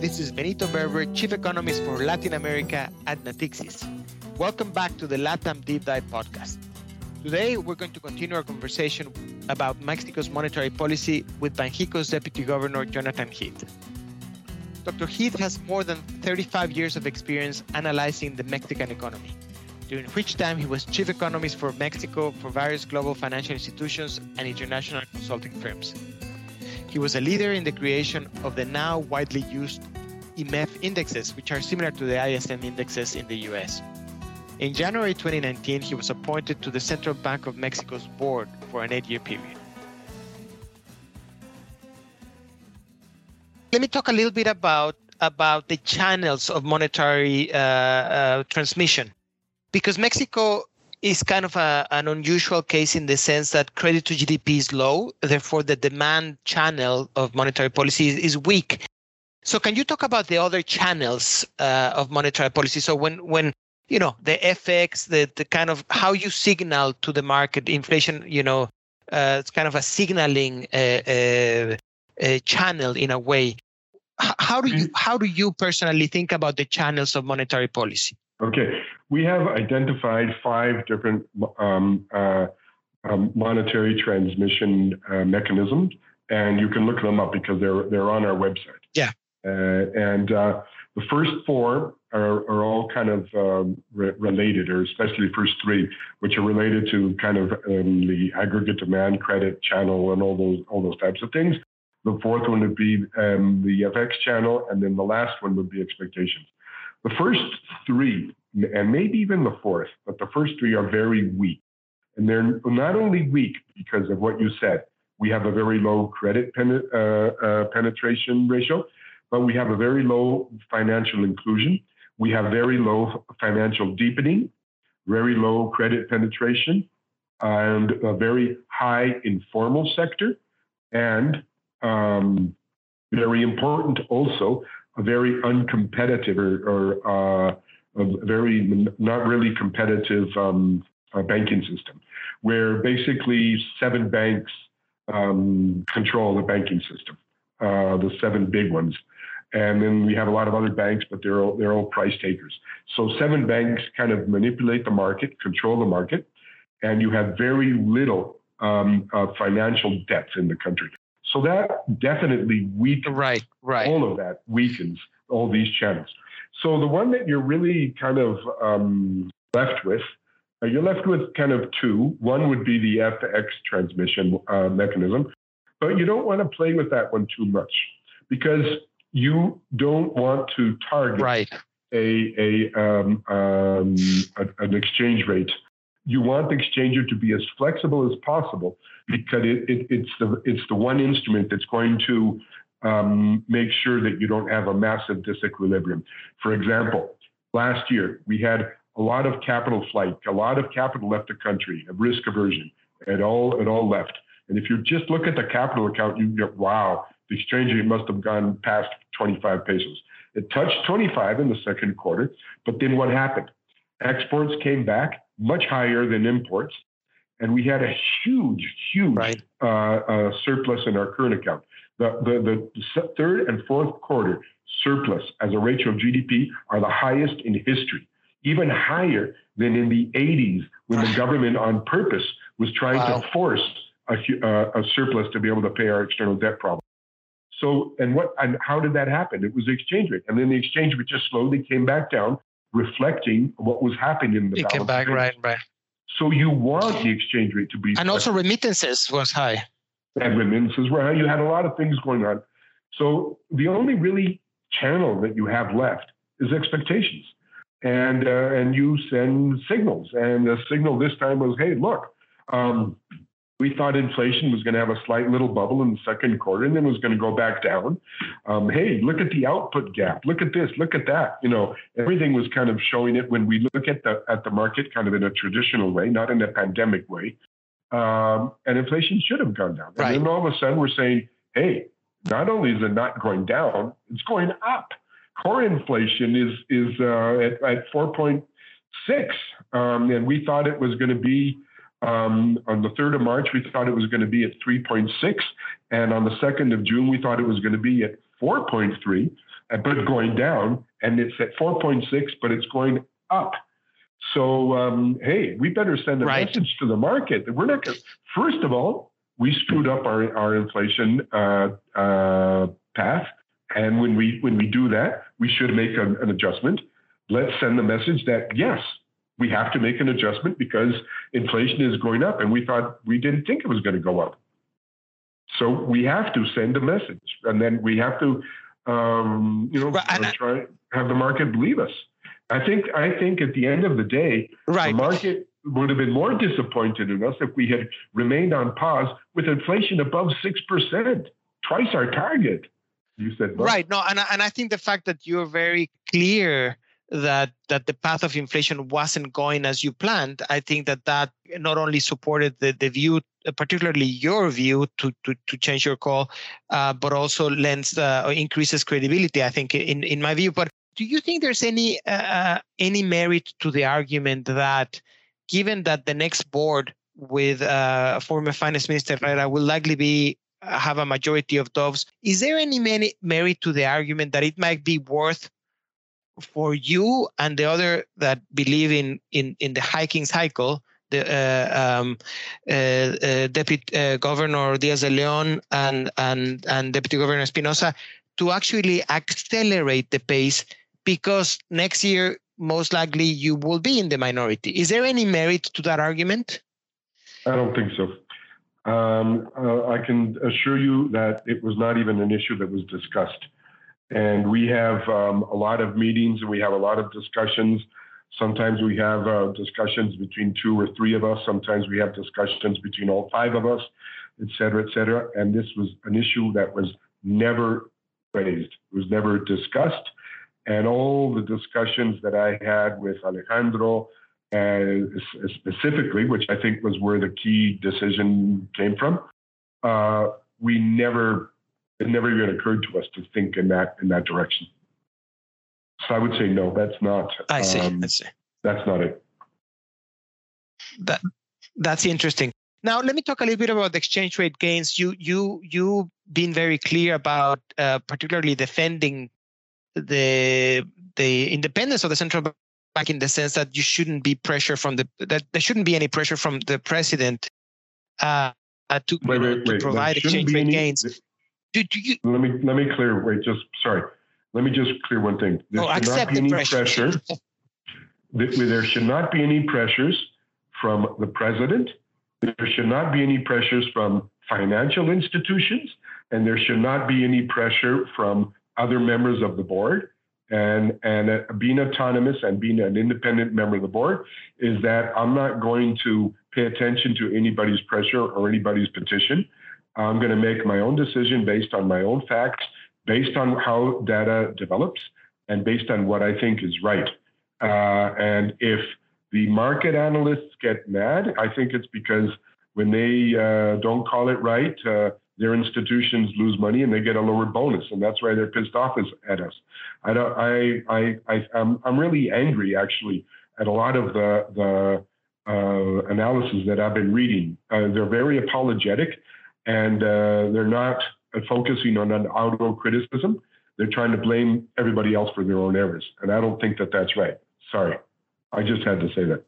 This is Benito Berber, Chief Economist for Latin America at Natixis. Welcome back to the LATAM Deep Dive podcast. Today, we're going to continue our conversation about Mexico's monetary policy with Banxico's Deputy Governor, Jonathan Heath. Dr. Heath has more than 35 years of experience analyzing the Mexican economy, during which time he was chief economist for Mexico for various global financial institutions and international consulting firms. He was a leader in the creation of the now widely used IMEF indexes, which are similar to the ISM indexes in the US. In January 2019, he was appointed to the Central Bank of Mexico's board for an eight year period. Let me talk a little bit about, about the channels of monetary uh, uh, transmission. Because Mexico is kind of a, an unusual case in the sense that credit to GDP is low. Therefore, the demand channel of monetary policy is, is weak. So, can you talk about the other channels uh, of monetary policy? So, when when you know the FX, the the kind of how you signal to the market inflation, you know, uh, it's kind of a signaling uh, uh, uh channel in a way. How do you mm-hmm. how do you personally think about the channels of monetary policy? Okay, we have identified five different um, uh, um, monetary transmission uh, mechanisms, and you can look them up because they're they're on our website. Yeah. Uh, and uh, the first four are, are all kind of um, re- related, or especially the first three, which are related to kind of um, the aggregate demand credit channel and all those all those types of things. The fourth one would be um, the FX channel, and then the last one would be expectations. The first three, and maybe even the fourth, but the first three are very weak. And they're not only weak because of what you said, we have a very low credit pen, uh, uh, penetration ratio, but we have a very low financial inclusion. We have very low financial deepening, very low credit penetration, and a very high informal sector, and um, very important also, a very uncompetitive or, or uh, a very not really competitive um, uh, banking system, where basically seven banks um, control the banking system, uh, the seven big ones. And then we have a lot of other banks, but they're all, they're all price takers. So seven banks kind of manipulate the market, control the market, and you have very little um, uh, financial depth in the country. So that definitely weakens. Right, right. All of that weakens all these channels. So the one that you're really kind of um, left with, uh, you're left with kind of two. One would be the FX transmission uh, mechanism, but you don't want to play with that one too much because you don't want to target right. a, a, um, um, a, an exchange rate. You want the exchanger to be as flexible as possible because it, it, it's the it's the one instrument that's going to um, make sure that you don't have a massive disequilibrium. For example, last year we had a lot of capital flight, a lot of capital left the country, a risk aversion. It all it all left. And if you just look at the capital account, you get wow, the exchange rate must have gone past 25 pesos. It touched 25 in the second quarter, but then what happened? Exports came back much higher than imports, and we had a huge, huge right. uh, uh, surplus in our current account. The, the, the third and fourth quarter surplus as a ratio of GDP are the highest in history, even higher than in the 80s when the government on purpose was trying wow. to force a, uh, a surplus to be able to pay our external debt problem. So, and what, and how did that happen? It was the exchange rate. And then the exchange rate just slowly came back down, reflecting what was happening in the It came back, right, right. So you want the exchange rate to be. And also remittances was high. And remittances were high. You had a lot of things going on. So the only really channel that you have left is expectations. And, uh, and you send signals. And the signal this time was, hey, look, um, we thought inflation was going to have a slight little bubble in the second quarter and then was going to go back down. Um, hey, look at the output gap. Look at this. Look at that. You know, everything was kind of showing it when we look at the at the market, kind of in a traditional way, not in a pandemic way. Um, and inflation should have gone down. Right. And then all of a sudden, we're saying, hey, not only is it not going down, it's going up. Core inflation is is uh, at, at 4.6, um, and we thought it was going to be um, on the 3rd of March, we thought it was going to be at 3.6. And on the 2nd of June, we thought it was going to be at 4.3, uh, but going down, and it's at 4.6, but it's going up. So, um, hey, we better send a right. message to the market that we're not going to, First of all, we screwed up our, our inflation uh, uh, path. And when we when we do that, we should make an, an adjustment. Let's send the message that yes, we have to make an adjustment because inflation is going up, and we thought we didn't think it was going to go up. So we have to send a message, and then we have to, um, you know, try have the market believe us. I think I think at the end of the day, right. the market would have been more disappointed in us if we had remained on pause with inflation above six percent, twice our target. You said right. No, and and I think the fact that you're very clear that that the path of inflation wasn't going as you planned, I think that that not only supported the the view, particularly your view, to to to change your call, uh, but also lends uh, increases credibility. I think in in my view, but do you think there's any uh, any merit to the argument that given that the next board with uh, former finance minister Herrera will likely be uh, have a majority of doves is there any merit to the argument that it might be worth for you and the other that believe in in, in the hiking cycle the uh, um, uh, uh, Deputy uh, Governor Diaz de Leon and, and, and Deputy Governor Espinosa to actually accelerate the pace because next year most likely you will be in the minority. Is there any merit to that argument? I don't think so. Um, uh, I can assure you that it was not even an issue that was discussed. And we have um, a lot of meetings and we have a lot of discussions. Sometimes we have uh, discussions between two or three of us. Sometimes we have discussions between all five of us, et cetera, et cetera. And this was an issue that was never raised, it was never discussed and all the discussions that I had with Alejandro, uh, specifically, which I think was where the key decision came from, uh, we never, it never even occurred to us to think in that in that direction. So I would say no, that's not. I see. Um, I see. That's not it. That that's interesting. Now let me talk a little bit about the exchange rate gains. You you you been very clear about uh, particularly defending the the independence of the central bank in the sense that you shouldn't be pressure from the that there shouldn't be any pressure from the president uh, uh to, wait, wait, to provide exchange rate any, gains. Do you, let me let me clear. Wait, just sorry. Let me just clear one thing. There oh, should not be any pressure. pressure. there should not be any pressures from the president. There should not be any pressures from financial institutions, and there should not be any pressure from other members of the board. And, and uh, being autonomous and being an independent member of the board is that I'm not going to pay attention to anybody's pressure or anybody's petition. I'm going to make my own decision based on my own facts, based on how data develops, and based on what I think is right. Uh, and if the market analysts get mad, I think it's because when they uh, don't call it right, uh, their institutions lose money and they get a lower bonus, and that's why they're pissed off at us. I don't. I I I I'm, I'm really angry actually at a lot of the the uh, analysis that I've been reading. Uh, they're very apologetic, and uh, they're not focusing on an auto criticism. They're trying to blame everybody else for their own errors, and I don't think that that's right. Sorry, I just had to say that.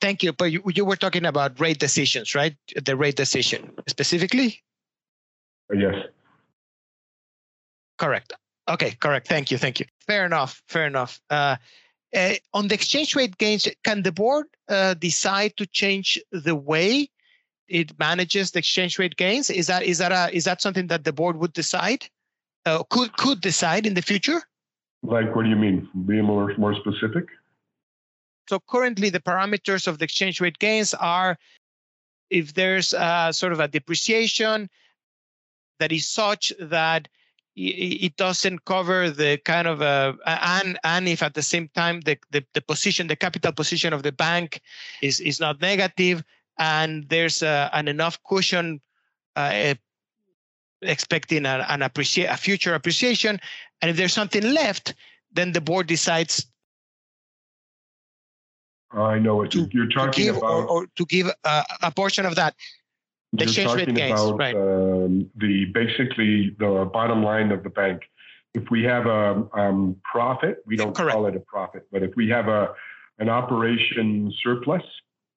Thank you. But you, you were talking about rate decisions, right? The rate decision specifically. Yes. Correct. Okay, correct. Thank you. Thank you. Fair enough. Fair enough. Uh, uh, on the exchange rate gains, can the board uh, decide to change the way it manages the exchange rate gains? Is that is that a is that something that the board would decide? Uh, could could decide in the future? Like, what do you mean? Be more more specific. So currently, the parameters of the exchange rate gains are if there's uh, sort of a depreciation that is such that it doesn't cover the kind of uh, and and if at the same time the, the, the position the capital position of the bank is is not negative and there's a, an enough cushion uh, expecting an, an appreciate a future appreciation and if there's something left then the board decides I know what to, you're talking to give about. Or, or to give a, a portion of that. You're talking about right. um, the basically the bottom line of the bank if we have a um, profit, we don't Correct. call it a profit, but if we have a an operation surplus,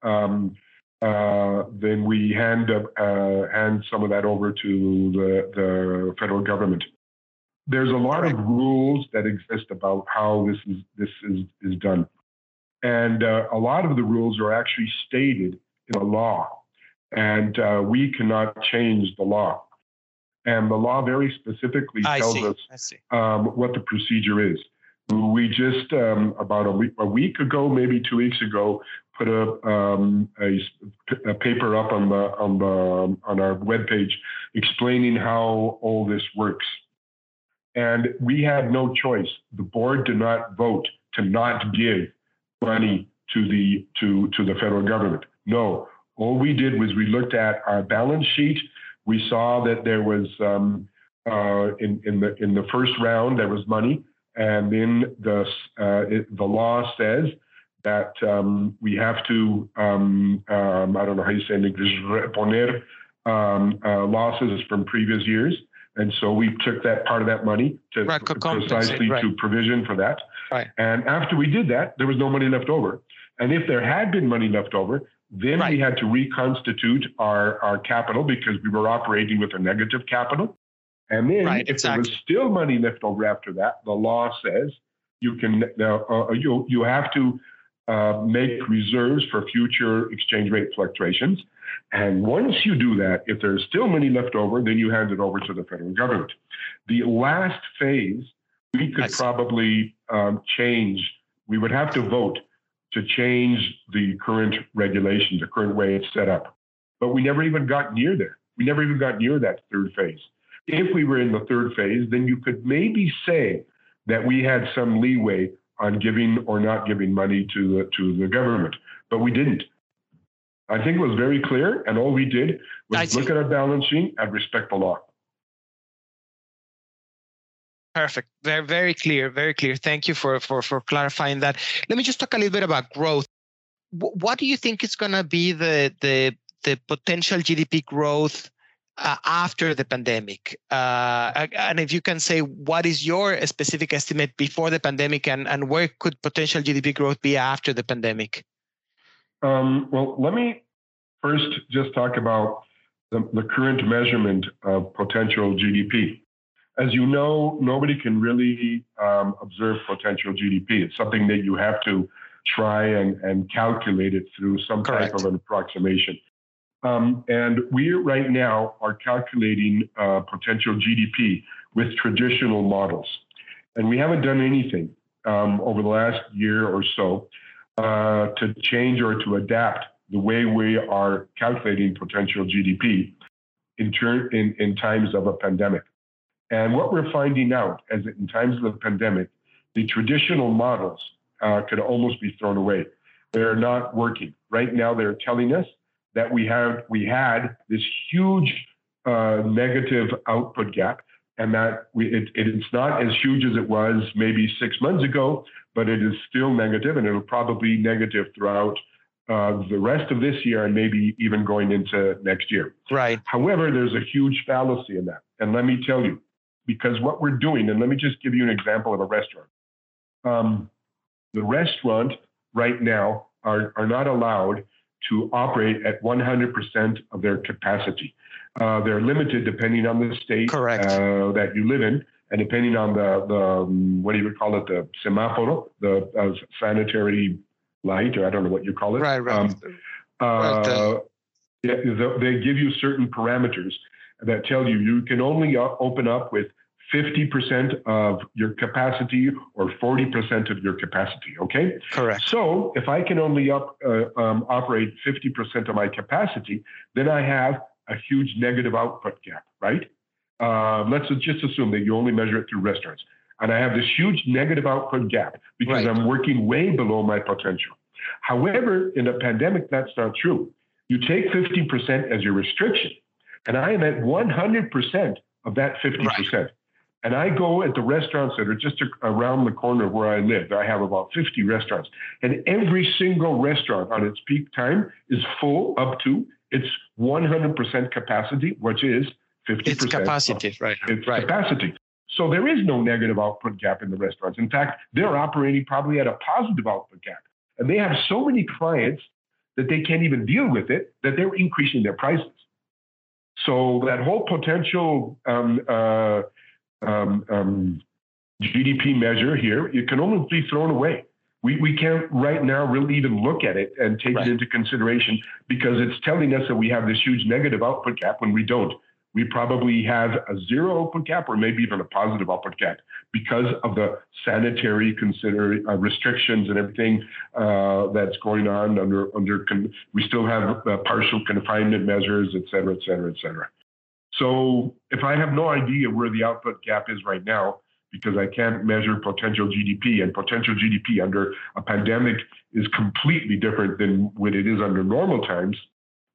um, uh, then we hand uh, hand some of that over to the, the federal government. There's a lot of rules that exist about how this is this is is done, and uh, a lot of the rules are actually stated in a law, and uh, we cannot change the law. And the law very specifically tells us um, what the procedure is. We just um, about a week, a week ago, maybe two weeks ago, put a, um, a, a, paper up on the on the on our webpage explaining how all this works. And we had no choice. The board did not vote to not give money to the to to the federal government. No, all we did was we looked at our balance sheet. We saw that there was um, uh, in in the in the first round there was money, and then the uh, it, the law says that um, we have to, um, um, I don't know how you say in English, reponer um, uh, losses from previous years. And so we took that part of that money to right, precisely right. to provision for that. Right. And after we did that, there was no money left over. And if there had been money left over, then we had to reconstitute our, our capital because we were operating with a negative capital. And then right, if exactly. there was still money left over after that, the law says you can uh, uh, you you have to uh, make reserves for future exchange rate fluctuations. And once you do that, if there's still money left over, then you hand it over to the federal government. The last phase, we could probably um, change, we would have to vote to change the current regulation, the current way it's set up. But we never even got near there. We never even got near that third phase. If we were in the third phase, then you could maybe say that we had some leeway on giving or not giving money to the, to the government, but we didn't. I think it was very clear, and all we did was look at our balance sheet and respect the law. Perfect. Very, very clear. Very clear. Thank you for, for, for clarifying that. Let me just talk a little bit about growth. What do you think is going to be the, the, the potential GDP growth uh, after the pandemic? Uh, and if you can say what is your specific estimate before the pandemic and, and where could potential GDP growth be after the pandemic? Um, well, let me first just talk about the, the current measurement of potential GDP. As you know, nobody can really um, observe potential GDP. It's something that you have to try and, and calculate it through some Correct. type of an approximation. Um, and we right now are calculating uh, potential GDP with traditional models. And we haven't done anything um, over the last year or so uh, to change or to adapt the way we are calculating potential GDP in, ter- in, in times of a pandemic. And what we're finding out is that in times of the pandemic, the traditional models uh, could almost be thrown away. They're not working. Right now, they're telling us that we have we had this huge uh, negative output gap, and that we, it, it's not as huge as it was maybe six months ago, but it is still negative, and it'll probably be negative throughout uh, the rest of this year and maybe even going into next year. Right. However, there's a huge fallacy in that, and let me tell you, because what we're doing, and let me just give you an example of a restaurant. Um, the restaurant right now are, are not allowed to operate at 100% of their capacity. Uh, they're limited depending on the state uh, that you live in, and depending on the, the um, what do you call it, the semáforo, the uh, sanitary light, or I don't know what you call it. Right, right. Um, right they give you certain parameters that tell you you can only open up with 50% of your capacity or 40% of your capacity. Okay. Correct. So if I can only up, uh, um, operate 50% of my capacity, then I have a huge negative output gap, right? Uh, let's just assume that you only measure it through restaurants. And I have this huge negative output gap because right. I'm working way below my potential. However, in a pandemic, that's not true. You take 50% as your restriction, and I am at 100% of that 50%. Right. And I go at the restaurants that are just around the corner where I live. I have about 50 restaurants. And every single restaurant on its peak time is full up to its 100% capacity, which is 50% its capacity, right? Its right. capacity. So there is no negative output gap in the restaurants. In fact, they're operating probably at a positive output gap. And they have so many clients that they can't even deal with it that they're increasing their prices. So that whole potential um, uh, um, um, GDP measure here, it can only be thrown away. We, we can't right now really even look at it and take right. it into consideration because it's telling us that we have this huge negative output gap when we don't we probably have a zero output gap or maybe even a positive output gap because of the sanitary consider uh, restrictions and everything uh, that's going on under under con- we still have uh, partial confinement measures, et cetera, et cetera, et cetera. So if I have no idea where the output gap is right now, because I can't measure potential GDP, and potential GDP under a pandemic is completely different than when it is under normal times,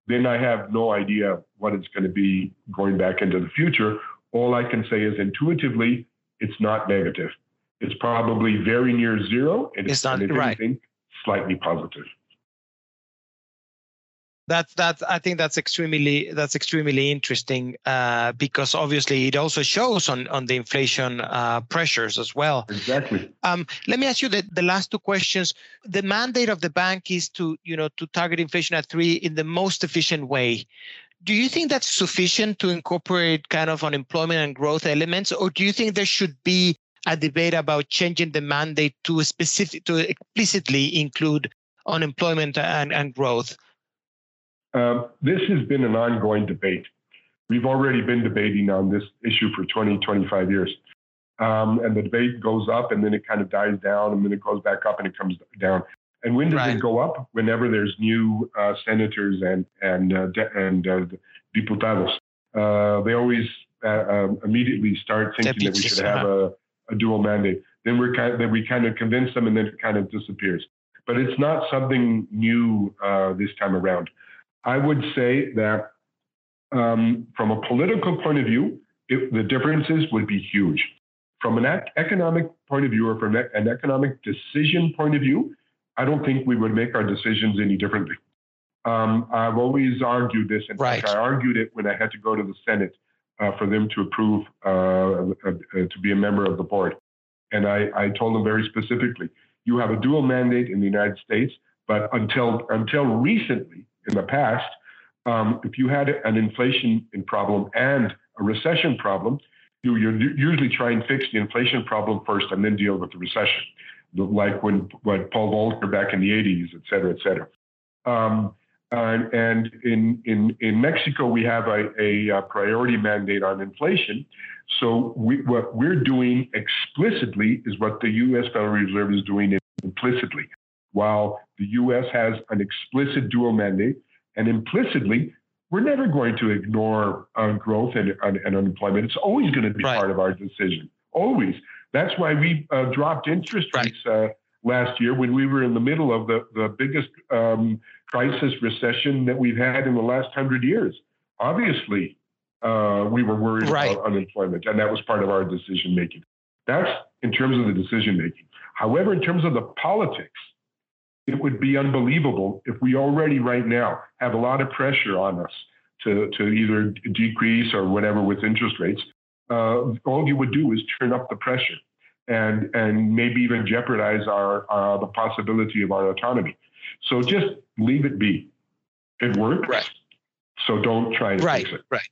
then I have no idea what it's going to be going back into the future. All I can say is intuitively, it's not negative. It's probably very near zero, and it's, it's not right. slightly positive that's that's i think that's extremely that's extremely interesting uh, because obviously it also shows on on the inflation uh, pressures as well. Exactly. Um, let me ask you the, the last two questions. The mandate of the bank is to you know to target inflation at three in the most efficient way. Do you think that's sufficient to incorporate kind of unemployment and growth elements or do you think there should be a debate about changing the mandate to specific to explicitly include unemployment and, and growth um, this has been an ongoing debate. We've already been debating on this issue for 20, 25 years. Um, and the debate goes up and then it kind of dies down and then it goes back up and it comes down. And when does right. it go up? Whenever there's new uh, senators and and uh, de- and uh, diputados, uh, they always uh, um, immediately start thinking that we should have a, a dual mandate. Then we're kind of, then we kind of convince them, and then it kind of disappears. But it's not something new uh, this time around. I would say that um, from a political point of view, it, the differences would be huge. From an ec- economic point of view or from an economic decision point of view, I don't think we would make our decisions any differently. Um, I've always argued this. and right. I argued it when I had to go to the Senate uh, for them to approve uh, uh, uh, to be a member of the board. And I, I told them very specifically, you have a dual mandate in the United States, but until until recently, in the past, um, if you had an inflation problem and a recession problem, you usually try and fix the inflation problem first and then deal with the recession, like when what Paul Volcker back in the 80s, et cetera, et cetera. Um, and, and in, in, in Mexico, we have a, a, a priority mandate on inflation. So we, what we're doing explicitly is what the U.S. Federal Reserve is doing implicitly while the US has an explicit dual mandate, and implicitly, we're never going to ignore uh, growth and, and, and, unemployment. It's always going to be right. part of our decision. Always. That's why we uh, dropped interest rates uh, last year when we were in the middle of the, the biggest um, crisis recession that we've had in the last hundred years. Obviously, uh, we were worried right. about unemployment, and that was part of our decision making. That's in terms of the decision making. However, in terms of the politics, it would be unbelievable if we already right now have a lot of pressure on us to, to either decrease or whatever with interest rates. Uh, all you would do is turn up the pressure and and maybe even jeopardize our uh, the possibility of our autonomy. So just leave it be. It works. Right. So don't try to right, fix it. Right.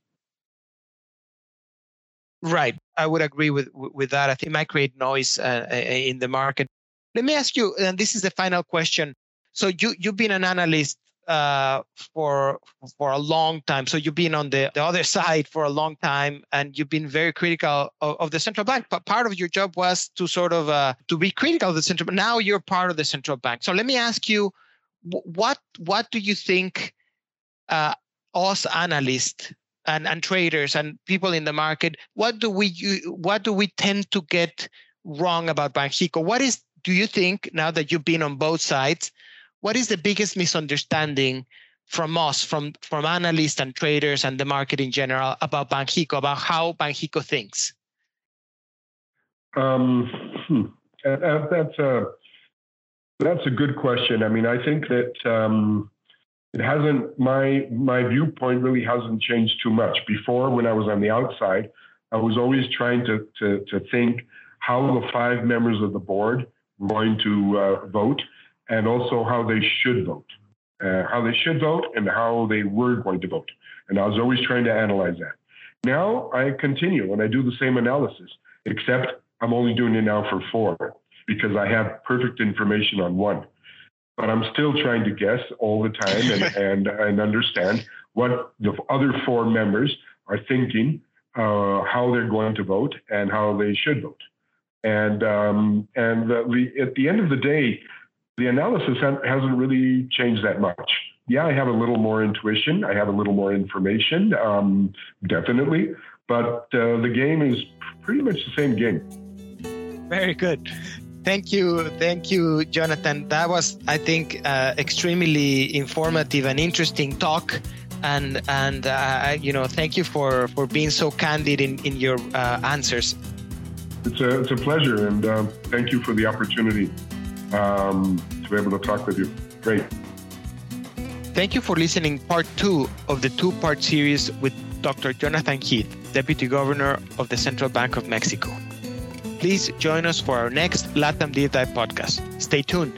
Right. I would agree with with that. I think it might create noise uh, in the market. Let me ask you, and this is the final question. So you you've been an analyst uh, for for a long time. So you've been on the, the other side for a long time, and you've been very critical of, of the central bank. But part of your job was to sort of uh, to be critical of the central. But now you're part of the central bank. So let me ask you, what what do you think uh, us analysts and, and traders and people in the market, what do we what do we tend to get wrong about Banxico? What is do you think now that you've been on both sides, what is the biggest misunderstanding from us, from from analysts and traders and the market in general about Banxico, about how Banxico thinks? Um, hmm. that's a that's a good question. I mean, I think that um, it hasn't my my viewpoint really hasn't changed too much. Before, when I was on the outside, I was always trying to, to, to think how the five members of the board going to uh, vote and also how they should vote, uh, how they should vote and how they were going to vote. And I was always trying to analyze that. Now I continue and I do the same analysis, except I'm only doing it now for four because I have perfect information on one. But I'm still trying to guess all the time and, and, and understand what the other four members are thinking, uh, how they're going to vote, and how they should vote. And um, and the, at the end of the day, the analysis hasn't really changed that much. Yeah, I have a little more intuition. I have a little more information, um, definitely. But uh, the game is pretty much the same game. Very good. Thank you, thank you, Jonathan. That was, I think, uh, extremely informative and interesting talk. And and uh, you know, thank you for for being so candid in in your uh, answers. It's a it's a pleasure, and uh, thank you for the opportunity um, to be able to talk with you. Great. Thank you for listening part two of the two part series with Dr. Jonathan Heath, Deputy Governor of the Central Bank of Mexico. Please join us for our next LATAM Deep Dive podcast. Stay tuned.